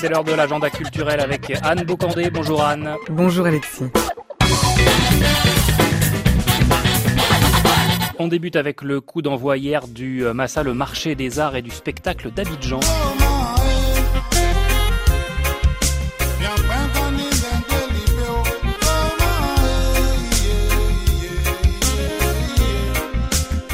C'est l'heure de l'agenda culturel avec Anne Bocandé. Bonjour Anne. Bonjour Alexis. On débute avec le coup d'envoi hier du Massa, le marché des arts et du spectacle d'Abidjan.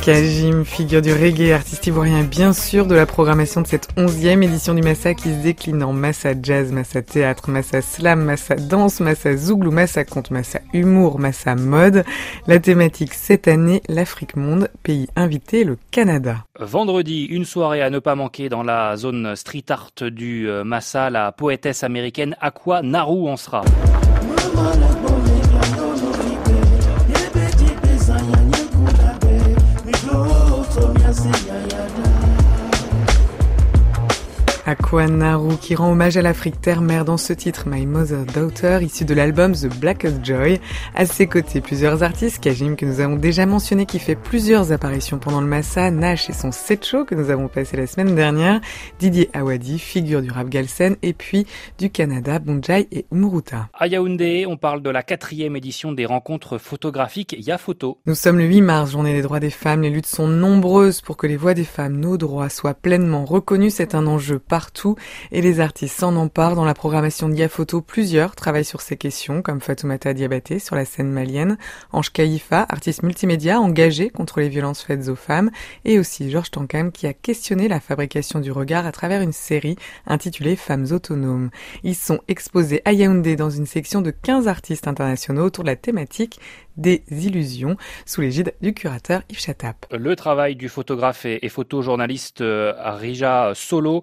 Kajim, figure du reggae, artiste ivoirien bien sûr de la programmation de cette onzième édition du Massa qui se décline en Massa Jazz, Massa Théâtre, Massa Slam, Massa Danse, Massa Zouglou, Massa Conte, Massa Humour, Massa Mode. La thématique cette année, l'Afrique Monde, pays invité, le Canada. Vendredi, une soirée à ne pas manquer dans la zone street art du euh, Massa, la poétesse américaine Aqua Naru en sera. Aquanaru qui rend hommage à l'Afrique terre-mère dans ce titre My Mother Daughter issu de l'album The Blackest Joy. À ses côtés, plusieurs artistes, Kajim que nous avons déjà mentionné qui fait plusieurs apparitions pendant le Massa, Nash et son set show que nous avons passé la semaine dernière, Didier Awadi, figure du rap Galsen et puis du Canada, Bonjai et Umuruta. À Yaoundé, on parle de la quatrième édition des rencontres photographiques Yafoto. Nous sommes le 8 mars, journée des droits des femmes. Les luttes sont nombreuses pour que les voix des femmes, nos droits, soient pleinement reconnus. C'est un enjeu partout et les artistes s'en emparent dans la programmation de Photo. Plusieurs travaillent sur ces questions, comme Fatoumata Diabaté sur la scène malienne, Ange Kaïfa, artiste multimédia engagé contre les violences faites aux femmes, et aussi Georges Tankam qui a questionné la fabrication du regard à travers une série intitulée Femmes autonomes. Ils sont exposés à Yaoundé dans une section de 15 artistes internationaux autour de la thématique des illusions sous l'égide du curateur Yves Chatap. Le travail du photographe et, photojournaliste euh, Rija Solo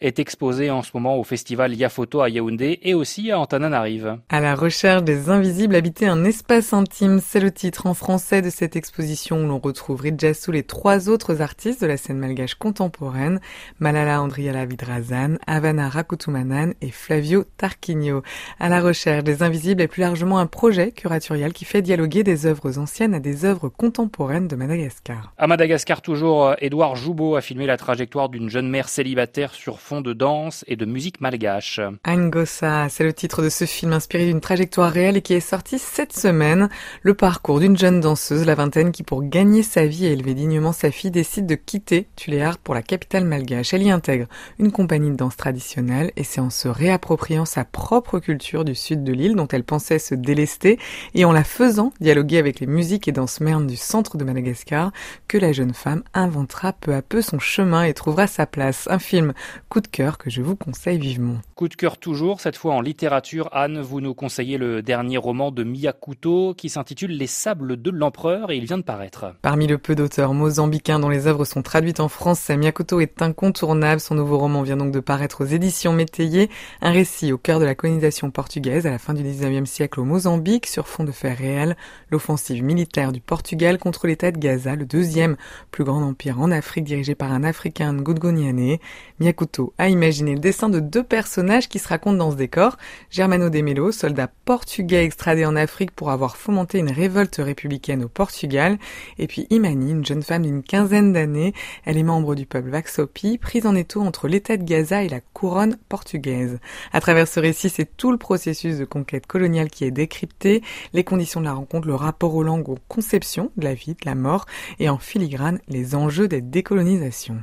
est exposé en ce moment au festival Yafoto à Yaoundé et aussi à Antananarive. À la recherche des invisibles, habiter un espace intime, c'est le titre en français de cette exposition où l'on retrouve Ridjassou et trois autres artistes de la scène malgache contemporaine, Malala Andriala Vidrazan, Havana Rakutumanan et Flavio Tarquinho. À la recherche des invisibles est plus largement un projet curatorial qui fait dialoguer des œuvres anciennes à des œuvres contemporaines de Madagascar. À Madagascar toujours, Édouard Joubeau a filmé la trajectoire d'une jeune mère célibataire sur de danse et de musique malgache. Angossa, c'est le titre de ce film inspiré d'une trajectoire réelle et qui est sorti cette semaine. Le parcours d'une jeune danseuse, la vingtaine, qui pour gagner sa vie et élever dignement sa fille décide de quitter Tuléar pour la capitale malgache. Elle y intègre une compagnie de danse traditionnelle et c'est en se réappropriant sa propre culture du sud de l'île dont elle pensait se délester et en la faisant dialoguer avec les musiques et danses mernes du centre de Madagascar que la jeune femme inventera peu à peu son chemin et trouvera sa place. Un film coup de cœur que je vous conseille vivement. Coup de cœur toujours, cette fois en littérature. Anne, vous nous conseillez le dernier roman de Miyakuto qui s'intitule Les sables de l'empereur et il vient de paraître. Parmi le peu d'auteurs mozambicains dont les œuvres sont traduites en français, Miyakuto est incontournable. Son nouveau roman vient donc de paraître aux éditions Métayer, un récit au cœur de la colonisation portugaise à la fin du 19e siècle au Mozambique sur fond de faits réels, l'offensive militaire du Portugal contre l'État de Gaza, le deuxième plus grand empire en Afrique dirigé par un Africain Ngudgoniane. Miyakuto à imaginer le dessin de deux personnages qui se racontent dans ce décor. Germano de Melo, soldat portugais extradé en Afrique pour avoir fomenté une révolte républicaine au Portugal. Et puis Imani, une jeune femme d'une quinzaine d'années. Elle est membre du peuple Vaxopi, prise en étau entre l'État de Gaza et la couronne portugaise. À travers ce récit, c'est tout le processus de conquête coloniale qui est décrypté, les conditions de la rencontre, le rapport aux langues, aux conceptions de la vie, de la mort, et en filigrane, les enjeux des décolonisations.